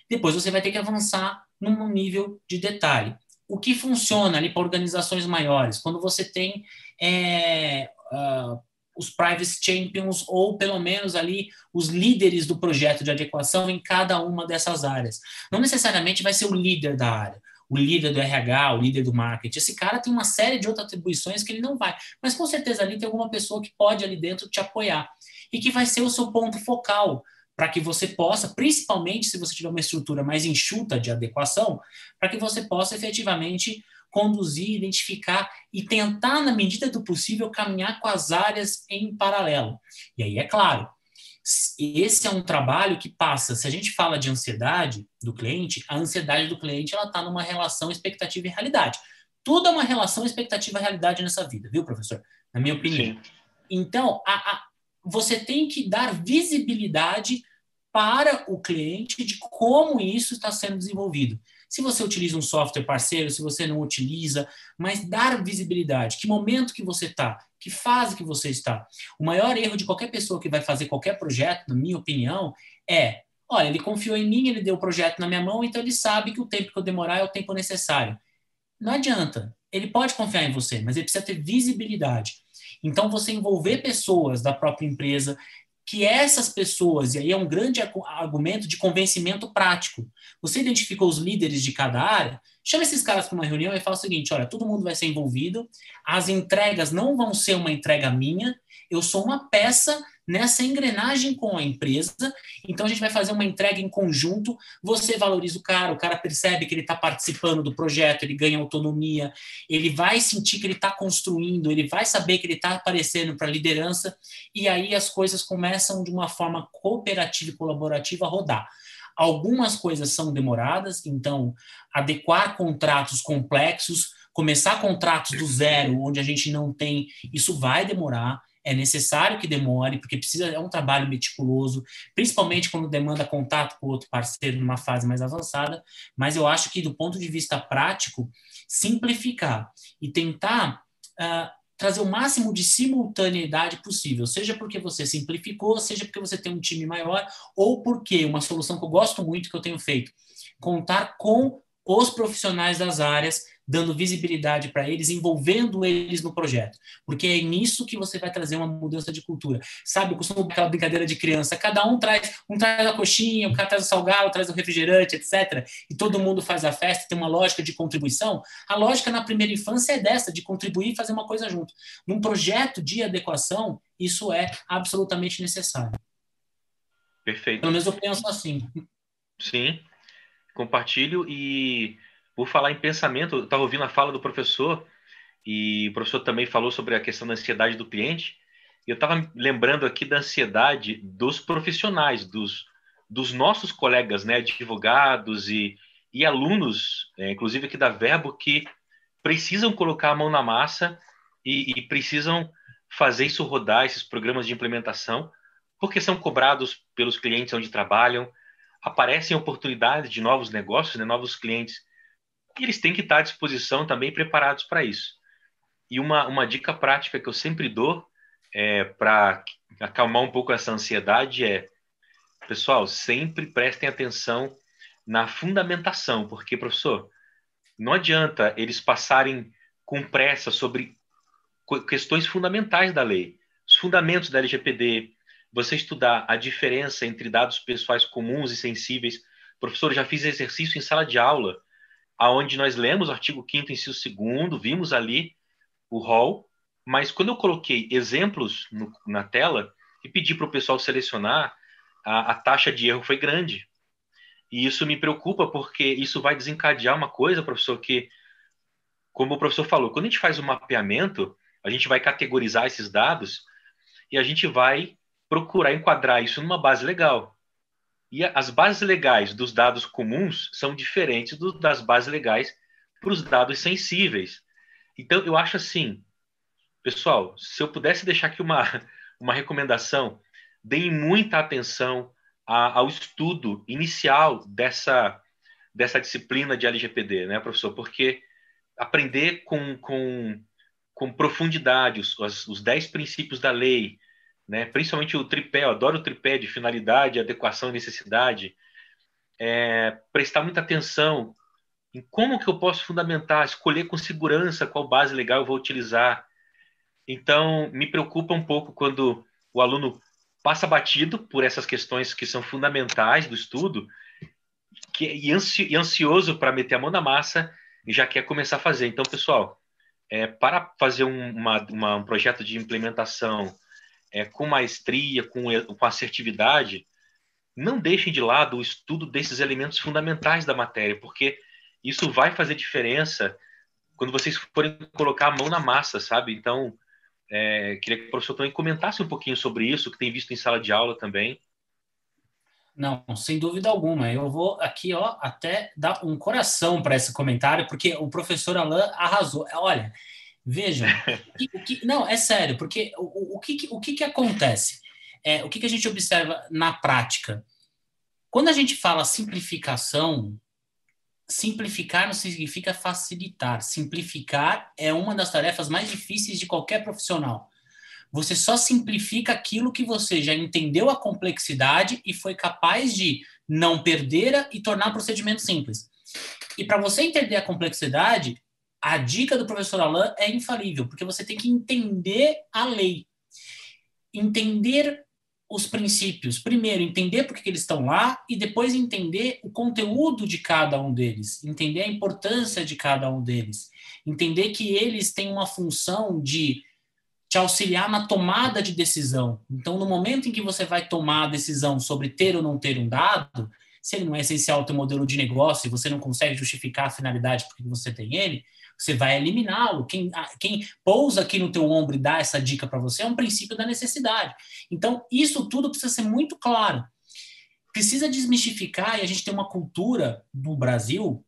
Depois você vai ter que avançar num nível de detalhe. O que funciona ali para organizações maiores? Quando você tem é, uh, os Privacy Champions, ou pelo menos ali os líderes do projeto de adequação em cada uma dessas áreas. Não necessariamente vai ser o líder da área, o líder do RH, o líder do marketing. Esse cara tem uma série de outras atribuições que ele não vai, mas com certeza ali tem alguma pessoa que pode ali dentro te apoiar e que vai ser o seu ponto focal para que você possa, principalmente se você tiver uma estrutura mais enxuta de adequação, para que você possa efetivamente conduzir, identificar e tentar, na medida do possível, caminhar com as áreas em paralelo. E aí, é claro, esse é um trabalho que passa. Se a gente fala de ansiedade do cliente, a ansiedade do cliente ela está numa relação expectativa e realidade. Tudo é uma relação expectativa e realidade nessa vida, viu, professor? Na minha opinião. Sim. Então, a, a, você tem que dar visibilidade para o cliente de como isso está sendo desenvolvido. Se você utiliza um software parceiro, se você não utiliza, mas dar visibilidade. Que momento que você está? Que fase que você está? O maior erro de qualquer pessoa que vai fazer qualquer projeto, na minha opinião, é: olha, ele confiou em mim, ele deu o projeto na minha mão, então ele sabe que o tempo que eu demorar é o tempo necessário. Não adianta. Ele pode confiar em você, mas ele precisa ter visibilidade. Então, você envolver pessoas da própria empresa, que essas pessoas, e aí é um grande argumento de convencimento prático. Você identificou os líderes de cada área, chama esses caras para uma reunião e fala o seguinte: olha, todo mundo vai ser envolvido, as entregas não vão ser uma entrega minha, eu sou uma peça nessa engrenagem com a empresa. Então a gente vai fazer uma entrega em conjunto. Você valoriza o cara, o cara percebe que ele está participando do projeto, ele ganha autonomia, ele vai sentir que ele está construindo, ele vai saber que ele está aparecendo para a liderança, e aí as coisas começam de uma forma cooperativa e colaborativa a rodar. Algumas coisas são demoradas, então adequar contratos complexos, começar contratos do zero, onde a gente não tem, isso vai demorar é necessário que demore, porque precisa é um trabalho meticuloso, principalmente quando demanda contato com outro parceiro numa fase mais avançada, mas eu acho que do ponto de vista prático, simplificar e tentar uh, trazer o máximo de simultaneidade possível, seja porque você simplificou, seja porque você tem um time maior, ou porque uma solução que eu gosto muito que eu tenho feito, contar com os profissionais das áreas dando visibilidade para eles, envolvendo eles no projeto. Porque é nisso que você vai trazer uma mudança de cultura. Sabe, eu costumo aquela brincadeira de criança, cada um traz, um traz a coxinha, o cara traz o salgado, traz o refrigerante, etc. E todo mundo faz a festa, tem uma lógica de contribuição. A lógica na primeira infância é dessa, de contribuir e fazer uma coisa junto. Num projeto de adequação, isso é absolutamente necessário. Perfeito. Pelo menos eu penso assim. Sim, compartilho e por falar em pensamento, eu estava ouvindo a fala do professor, e o professor também falou sobre a questão da ansiedade do cliente, eu estava lembrando aqui da ansiedade dos profissionais, dos, dos nossos colegas, né, advogados e, e alunos, é, inclusive aqui da Verbo, que precisam colocar a mão na massa e, e precisam fazer isso rodar, esses programas de implementação, porque são cobrados pelos clientes onde trabalham, aparecem oportunidades de novos negócios, né, novos clientes e eles têm que estar à disposição também preparados para isso. E uma, uma dica prática que eu sempre dou é, para acalmar um pouco essa ansiedade é, pessoal, sempre prestem atenção na fundamentação, porque, professor, não adianta eles passarem com pressa sobre questões fundamentais da lei, os fundamentos da LGPD, você estudar a diferença entre dados pessoais comuns e sensíveis. Professor, já fiz exercício em sala de aula aonde nós lemos o artigo 5 inciso 2 vimos ali o rol, mas quando eu coloquei exemplos no, na tela e pedi para o pessoal selecionar, a, a taxa de erro foi grande. E isso me preocupa porque isso vai desencadear uma coisa, professor, que, como o professor falou, quando a gente faz o um mapeamento, a gente vai categorizar esses dados e a gente vai procurar enquadrar isso numa base legal. E as bases legais dos dados comuns são diferentes do, das bases legais para os dados sensíveis. Então, eu acho assim, pessoal, se eu pudesse deixar aqui uma, uma recomendação, deem muita atenção a, ao estudo inicial dessa, dessa disciplina de LGPD, né, professor? Porque aprender com, com, com profundidade os, os, os dez princípios da lei, né? principalmente o tripé, eu adoro o tripé de finalidade, adequação e necessidade, é, prestar muita atenção em como que eu posso fundamentar, escolher com segurança qual base legal eu vou utilizar. Então, me preocupa um pouco quando o aluno passa batido por essas questões que são fundamentais do estudo que, e, ansi, e ansioso para meter a mão na massa e já quer começar a fazer. Então, pessoal, é, para fazer um, uma, uma, um projeto de implementação é, com maestria, com, com assertividade, não deixem de lado o estudo desses elementos fundamentais da matéria, porque isso vai fazer diferença quando vocês forem colocar a mão na massa, sabe? Então, é, queria que o professor também comentasse um pouquinho sobre isso, que tem visto em sala de aula também. Não, sem dúvida alguma. Eu vou aqui, ó, até dar um coração para esse comentário, porque o professor Alain arrasou. Olha, vejam, o que, não, é sério, porque o, o, que, o que, que acontece? É, o que, que a gente observa na prática? Quando a gente fala simplificação, simplificar não significa facilitar. Simplificar é uma das tarefas mais difíceis de qualquer profissional. Você só simplifica aquilo que você já entendeu a complexidade e foi capaz de não perder e tornar o procedimento simples. E para você entender a complexidade, a dica do professor Alain é infalível, porque você tem que entender a lei. Entender os princípios. Primeiro, entender por que eles estão lá e depois entender o conteúdo de cada um deles, entender a importância de cada um deles, entender que eles têm uma função de te auxiliar na tomada de decisão. Então, no momento em que você vai tomar a decisão sobre ter ou não ter um dado, se ele não é essencial ao teu modelo de negócio e você não consegue justificar a finalidade porque você tem ele, você vai eliminá-lo. Quem, quem pousa aqui no teu ombro e dá essa dica para você é um princípio da necessidade. Então, isso tudo precisa ser muito claro. Precisa desmistificar, e a gente tem uma cultura no Brasil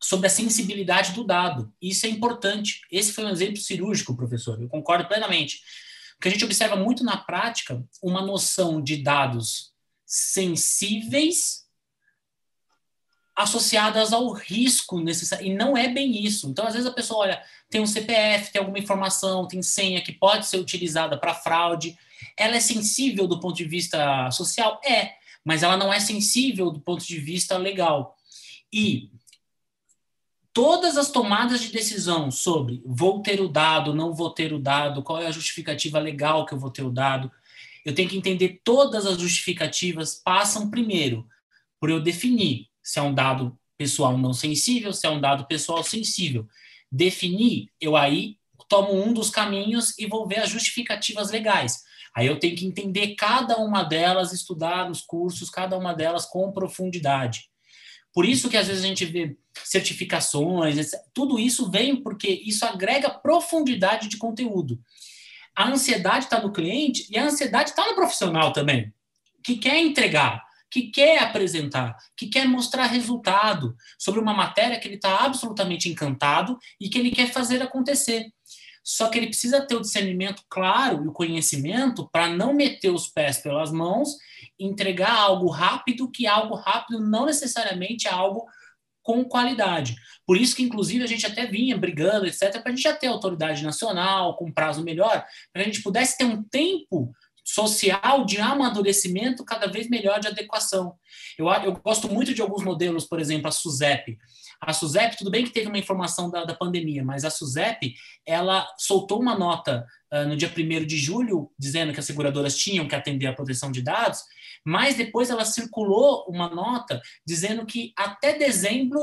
sobre a sensibilidade do dado. Isso é importante. Esse foi um exemplo cirúrgico, professor. Eu concordo plenamente. Porque a gente observa muito na prática uma noção de dados sensíveis associadas ao risco necessário. E não é bem isso. Então, às vezes, a pessoa olha, tem um CPF, tem alguma informação, tem senha que pode ser utilizada para fraude. Ela é sensível do ponto de vista social? É, mas ela não é sensível do ponto de vista legal. E todas as tomadas de decisão sobre vou ter o dado, não vou ter o dado, qual é a justificativa legal que eu vou ter o dado, eu tenho que entender todas as justificativas passam primeiro por eu definir se é um dado pessoal não sensível, se é um dado pessoal sensível. Definir, eu aí tomo um dos caminhos e vou ver as justificativas legais. Aí eu tenho que entender cada uma delas, estudar nos cursos, cada uma delas com profundidade. Por isso que às vezes a gente vê certificações, tudo isso vem porque isso agrega profundidade de conteúdo. A ansiedade está no cliente e a ansiedade está no profissional também, que quer entregar que quer apresentar, que quer mostrar resultado sobre uma matéria que ele está absolutamente encantado e que ele quer fazer acontecer. Só que ele precisa ter o discernimento claro e o conhecimento para não meter os pés pelas mãos, entregar algo rápido, que algo rápido não necessariamente é algo com qualidade. Por isso que, inclusive, a gente até vinha brigando, etc., para a gente já ter autoridade nacional, com prazo melhor, para a gente pudesse ter um tempo social de amadurecimento cada vez melhor de adequação. Eu, eu gosto muito de alguns modelos, por exemplo, a SUSEP. A SUSEP, tudo bem que teve uma informação da, da pandemia, mas a SUSEP, ela soltou uma nota uh, no dia 1 de julho, dizendo que as seguradoras tinham que atender a proteção de dados, mas depois ela circulou uma nota dizendo que até dezembro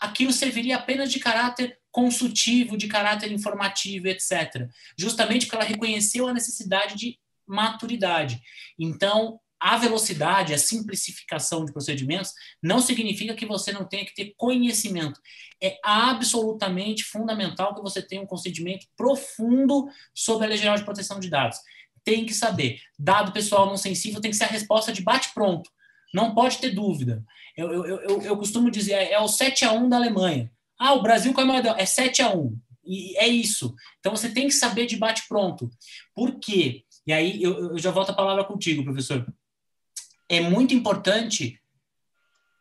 aquilo serviria apenas de caráter consultivo, de caráter informativo, etc. Justamente porque ela reconheceu a necessidade de maturidade. Então, a velocidade, a simplificação de procedimentos não significa que você não tenha que ter conhecimento. É absolutamente fundamental que você tenha um conhecimento profundo sobre a Lei Geral de Proteção de Dados. Tem que saber. Dado pessoal não sensível tem que ser a resposta de bate-pronto. Não pode ter dúvida. Eu, eu, eu, eu, costumo dizer, é o 7 a 1 da Alemanha. Ah, o Brasil qual é o maior? É 7 a 1. E é isso. Então você tem que saber de bate-pronto. Por quê? E aí eu, eu já volto a palavra contigo, professor. É muito importante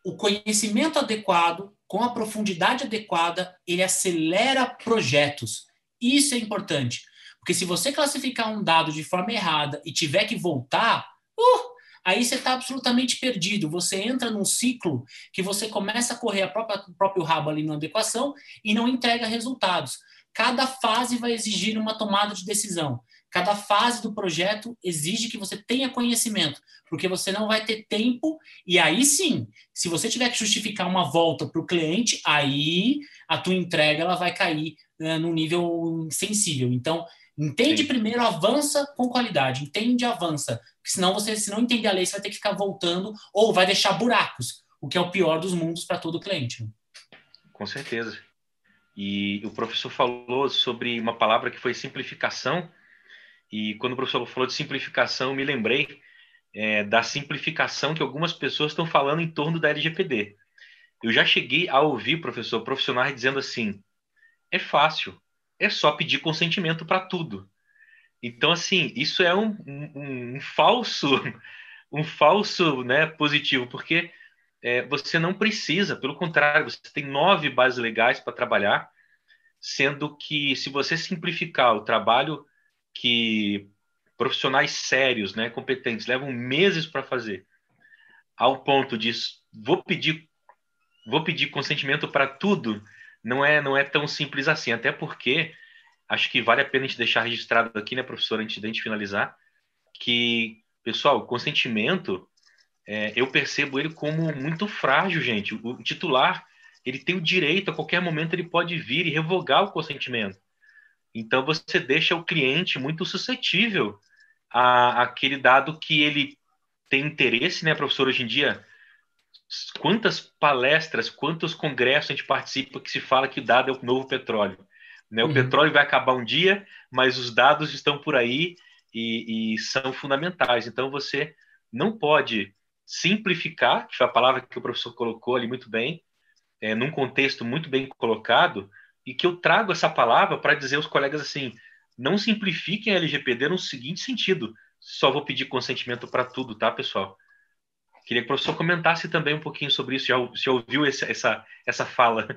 o conhecimento adequado, com a profundidade adequada, ele acelera projetos. Isso é importante. Porque se você classificar um dado de forma errada e tiver que voltar, uh, aí você está absolutamente perdido. Você entra num ciclo que você começa a correr a própria, o próprio rabo ali na adequação e não entrega resultados. Cada fase vai exigir uma tomada de decisão. Cada fase do projeto exige que você tenha conhecimento, porque você não vai ter tempo. E aí sim, se você tiver que justificar uma volta para o cliente, aí a tua entrega ela vai cair uh, num nível sensível. Então, Entende Sim. primeiro, avança com qualidade. Entende, avança. Porque senão você, se não entender a lei, você vai ter que ficar voltando ou vai deixar buracos, o que é o pior dos mundos para todo cliente. Com certeza. E o professor falou sobre uma palavra que foi simplificação. E quando o professor falou de simplificação, me lembrei é, da simplificação que algumas pessoas estão falando em torno da LGPD. Eu já cheguei a ouvir, professor, profissionais dizendo assim: é fácil, é só pedir consentimento para tudo. Então, assim, isso é um, um, um falso, um falso, né, positivo, porque é, você não precisa, pelo contrário, você tem nove bases legais para trabalhar, sendo que se você simplificar o trabalho que profissionais sérios, né, competentes, levam meses para fazer, ao ponto de vou pedir, vou pedir consentimento para tudo, não é, não é tão simples assim, até porque acho que vale a pena a gente deixar registrado aqui, né, professor, antes de a gente finalizar, que, pessoal, consentimento, é, eu percebo ele como muito frágil, gente. O titular, ele tem o direito, a qualquer momento ele pode vir e revogar o consentimento. Então, você deixa o cliente muito suscetível a, aquele dado que ele tem interesse, né, professor? Hoje em dia, quantas palestras, quantos congressos a gente participa que se fala que dado é o novo petróleo? Né? O uhum. petróleo vai acabar um dia, mas os dados estão por aí e, e são fundamentais. Então, você não pode simplificar, que foi a palavra que o professor colocou ali muito bem, é, num contexto muito bem colocado, e que eu trago essa palavra para dizer aos colegas assim: não simplifiquem a LGPD no seguinte sentido. Só vou pedir consentimento para tudo, tá, pessoal? Queria que o professor comentasse também um pouquinho sobre isso. Já, já ouviu essa, essa, essa fala?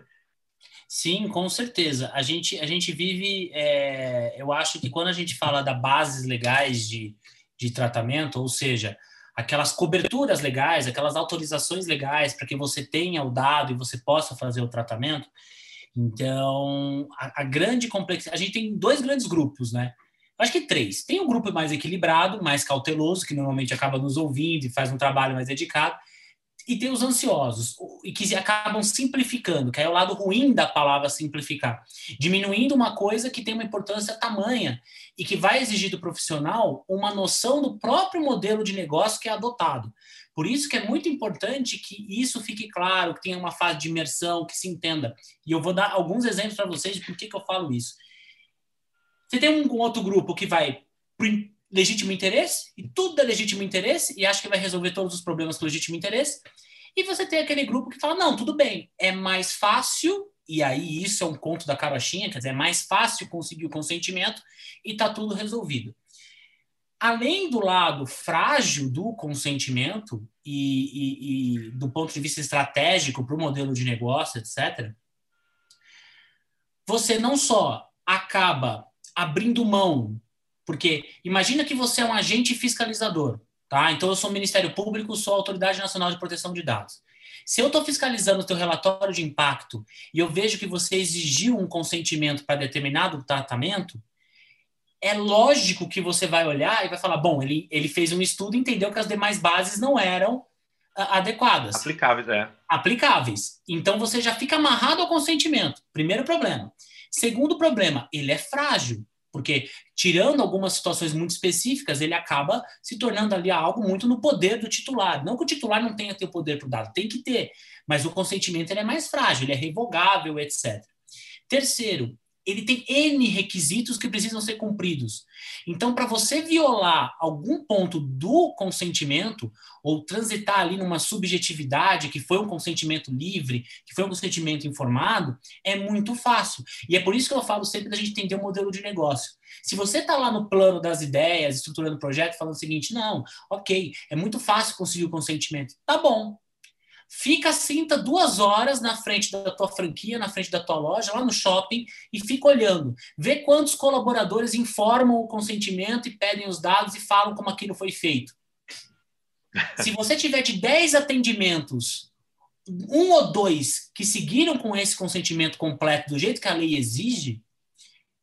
Sim, com certeza. A gente, a gente vive. É, eu acho que quando a gente fala da bases legais de, de tratamento, ou seja, aquelas coberturas legais, aquelas autorizações legais para que você tenha o dado e você possa fazer o tratamento, então, a, a grande complexidade. A gente tem dois grandes grupos, né? Acho que três. Tem um grupo mais equilibrado, mais cauteloso, que normalmente acaba nos ouvindo e faz um trabalho mais dedicado. E tem os ansiosos, e que acabam simplificando, que é o lado ruim da palavra simplificar. Diminuindo uma coisa que tem uma importância tamanha e que vai exigir do profissional uma noção do próprio modelo de negócio que é adotado. Por isso que é muito importante que isso fique claro, que tenha uma fase de imersão, que se entenda. E eu vou dar alguns exemplos para vocês de por que, que eu falo isso. Você tem um outro grupo que vai legítimo interesse, e tudo é legítimo interesse, e acha que vai resolver todos os problemas com legítimo interesse. E você tem aquele grupo que fala: não, tudo bem, é mais fácil, e aí isso é um conto da carochinha, quer dizer, é mais fácil conseguir o consentimento e está tudo resolvido além do lado frágil do consentimento e, e, e do ponto de vista estratégico para o modelo de negócio, etc., você não só acaba abrindo mão, porque imagina que você é um agente fiscalizador, tá? Então eu sou o Ministério Público, sou a Autoridade Nacional de Proteção de Dados. Se eu estou fiscalizando o teu relatório de impacto e eu vejo que você exigiu um consentimento para determinado tratamento, é lógico que você vai olhar e vai falar, bom, ele, ele fez um estudo e entendeu que as demais bases não eram ah, adequadas. Aplicáveis, é. Aplicáveis. Então você já fica amarrado ao consentimento. Primeiro problema. Segundo problema, ele é frágil, porque tirando algumas situações muito específicas, ele acaba se tornando ali algo muito no poder do titular. Não que o titular não tenha ter o poder para o dado, tem que ter, mas o consentimento ele é mais frágil, ele é revogável, etc. Terceiro, ele tem N requisitos que precisam ser cumpridos. Então, para você violar algum ponto do consentimento, ou transitar ali numa subjetividade que foi um consentimento livre, que foi um consentimento informado, é muito fácil. E é por isso que eu falo sempre da gente entender o modelo de negócio. Se você está lá no plano das ideias, estruturando o projeto, falando o seguinte, não, ok, é muito fácil conseguir o consentimento. Tá bom, fica, sinta duas horas na frente da tua franquia, na frente da tua loja, lá no shopping, e fica olhando. Vê quantos colaboradores informam o consentimento e pedem os dados e falam como aquilo foi feito. Se você tiver de 10 atendimentos, um ou dois que seguiram com esse consentimento completo do jeito que a lei exige,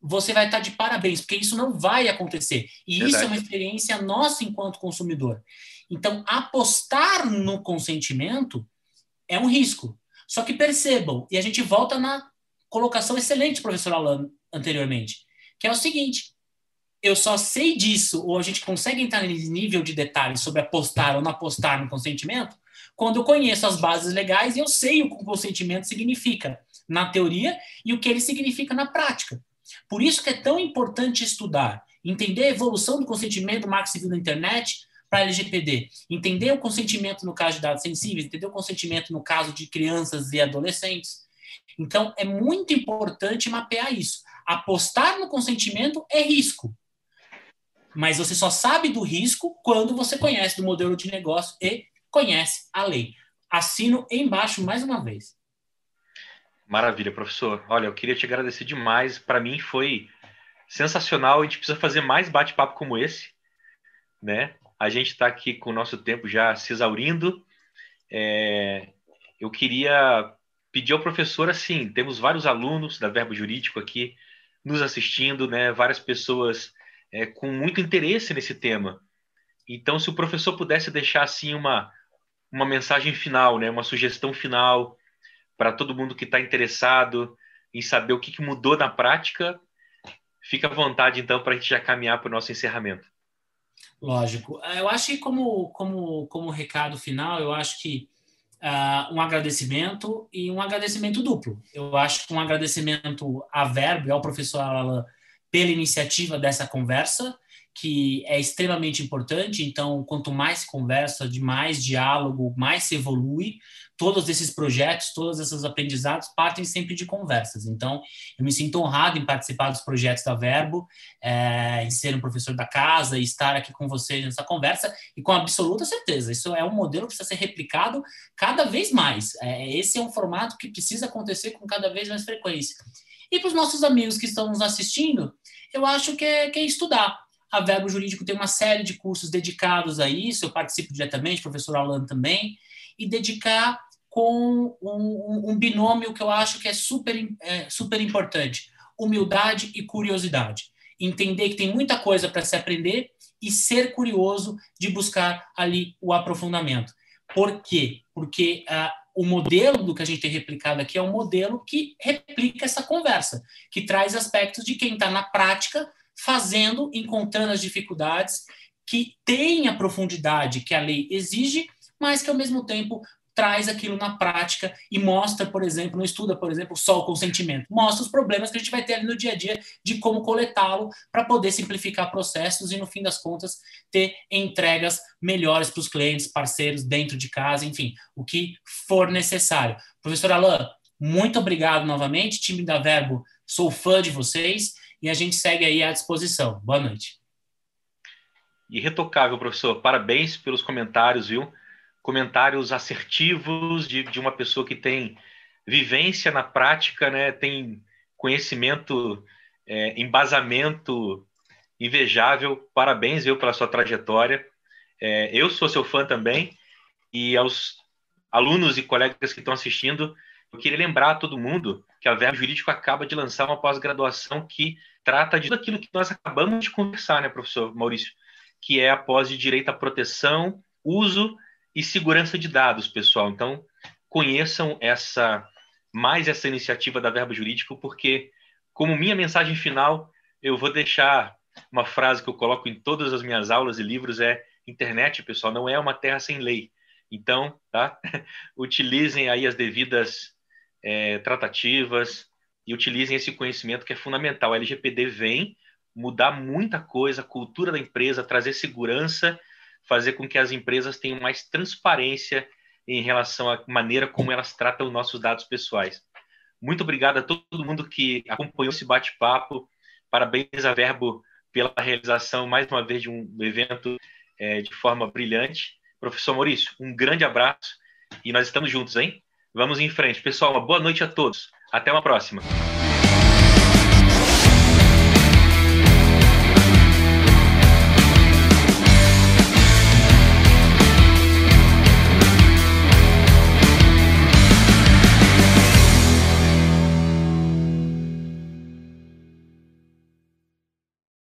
você vai estar de parabéns, porque isso não vai acontecer. E Verdade. isso é uma experiência nossa enquanto consumidor. Então, apostar no consentimento é um risco. Só que percebam, e a gente volta na colocação excelente professor Alan anteriormente, que é o seguinte: eu só sei disso, ou a gente consegue entrar nesse nível de detalhes sobre apostar ou não apostar no consentimento, quando eu conheço as bases legais e eu sei o que o consentimento significa na teoria e o que ele significa na prática. Por isso que é tão importante estudar, entender a evolução do consentimento do civil na internet para LGPD, entender o consentimento no caso de dados sensíveis, entender o consentimento no caso de crianças e adolescentes. Então, é muito importante mapear isso. Apostar no consentimento é risco, mas você só sabe do risco quando você conhece do modelo de negócio e conhece a lei. Assino embaixo mais uma vez. Maravilha, professor. Olha, eu queria te agradecer demais. Para mim foi sensacional. A gente precisa fazer mais bate-papo como esse, né? A gente está aqui com o nosso tempo já se exaurindo. É... eu queria pedir ao professor assim, temos vários alunos da Verbo Jurídico aqui nos assistindo, né? Várias pessoas é, com muito interesse nesse tema. Então, se o professor pudesse deixar assim uma uma mensagem final, né? Uma sugestão final para todo mundo que está interessado em saber o que, que, mudou na prática, fica à vontade, então, para a gente já caminhar para o nosso encerramento. Lógico. Eu acho que, como, como, como recado final, eu acho que uh, um agradecimento e um agradecimento duplo. Eu acho que um agradecimento a Verbo e ao professor Alain pela iniciativa dessa conversa, que é extremamente importante. Então, quanto mais conversa, de mais diálogo, mais se evolui. Todos esses projetos, todos esses aprendizados partem sempre de conversas. Então, eu me sinto honrado em participar dos projetos da Verbo, é, em ser um professor da casa e estar aqui com vocês nessa conversa. E com absoluta certeza, isso é um modelo que precisa ser replicado cada vez mais. É, esse é um formato que precisa acontecer com cada vez mais frequência. E para os nossos amigos que estão nos assistindo, eu acho que é, que é estudar a Verbo Jurídico tem uma série de cursos dedicados a isso, eu participo diretamente, professor Alan também, e dedicar com um, um binômio que eu acho que é super, é, super importante: humildade e curiosidade. Entender que tem muita coisa para se aprender e ser curioso de buscar ali o aprofundamento. Por quê? Porque uh, o modelo do que a gente tem replicado aqui é um modelo que replica essa conversa, que traz aspectos de quem está na prática fazendo, encontrando as dificuldades, que tem a profundidade que a lei exige, mas que ao mesmo tempo traz aquilo na prática e mostra, por exemplo, não estuda, por exemplo, só o consentimento, mostra os problemas que a gente vai ter ali no dia a dia de como coletá-lo para poder simplificar processos e, no fim das contas, ter entregas melhores para os clientes, parceiros, dentro de casa, enfim, o que for necessário. Professor Alain, muito obrigado novamente, time da Verbo, sou fã de vocês e a gente segue aí à disposição. Boa noite. Irretocável, professor. Parabéns pelos comentários, viu? Comentários assertivos de, de uma pessoa que tem vivência na prática, né? Tem conhecimento, é, embasamento invejável. Parabéns, viu, pela sua trajetória. É, eu sou seu fã também e aos alunos e colegas que estão assistindo, eu queria lembrar a todo mundo que a Verbo Jurídico acaba de lançar uma pós-graduação que trata de tudo aquilo que nós acabamos de conversar, né, professor Maurício? Que é a pós de direito à proteção, uso e segurança de dados, pessoal. Então, conheçam essa mais essa iniciativa da Verbo Jurídico, porque, como minha mensagem final, eu vou deixar uma frase que eu coloco em todas as minhas aulas e livros: é internet, pessoal, não é uma terra sem lei. Então, tá? Utilizem aí as devidas é, tratativas e utilizem esse conhecimento que é fundamental. A LGPD vem mudar muita coisa, a cultura da empresa, trazer segurança, fazer com que as empresas tenham mais transparência em relação à maneira como elas tratam nossos dados pessoais. Muito obrigado a todo mundo que acompanhou esse bate-papo. Parabéns a Verbo pela realização, mais uma vez, de um evento é, de forma brilhante. Professor Maurício, um grande abraço e nós estamos juntos, hein? Vamos em frente. Pessoal, uma boa noite a todos. Até uma próxima.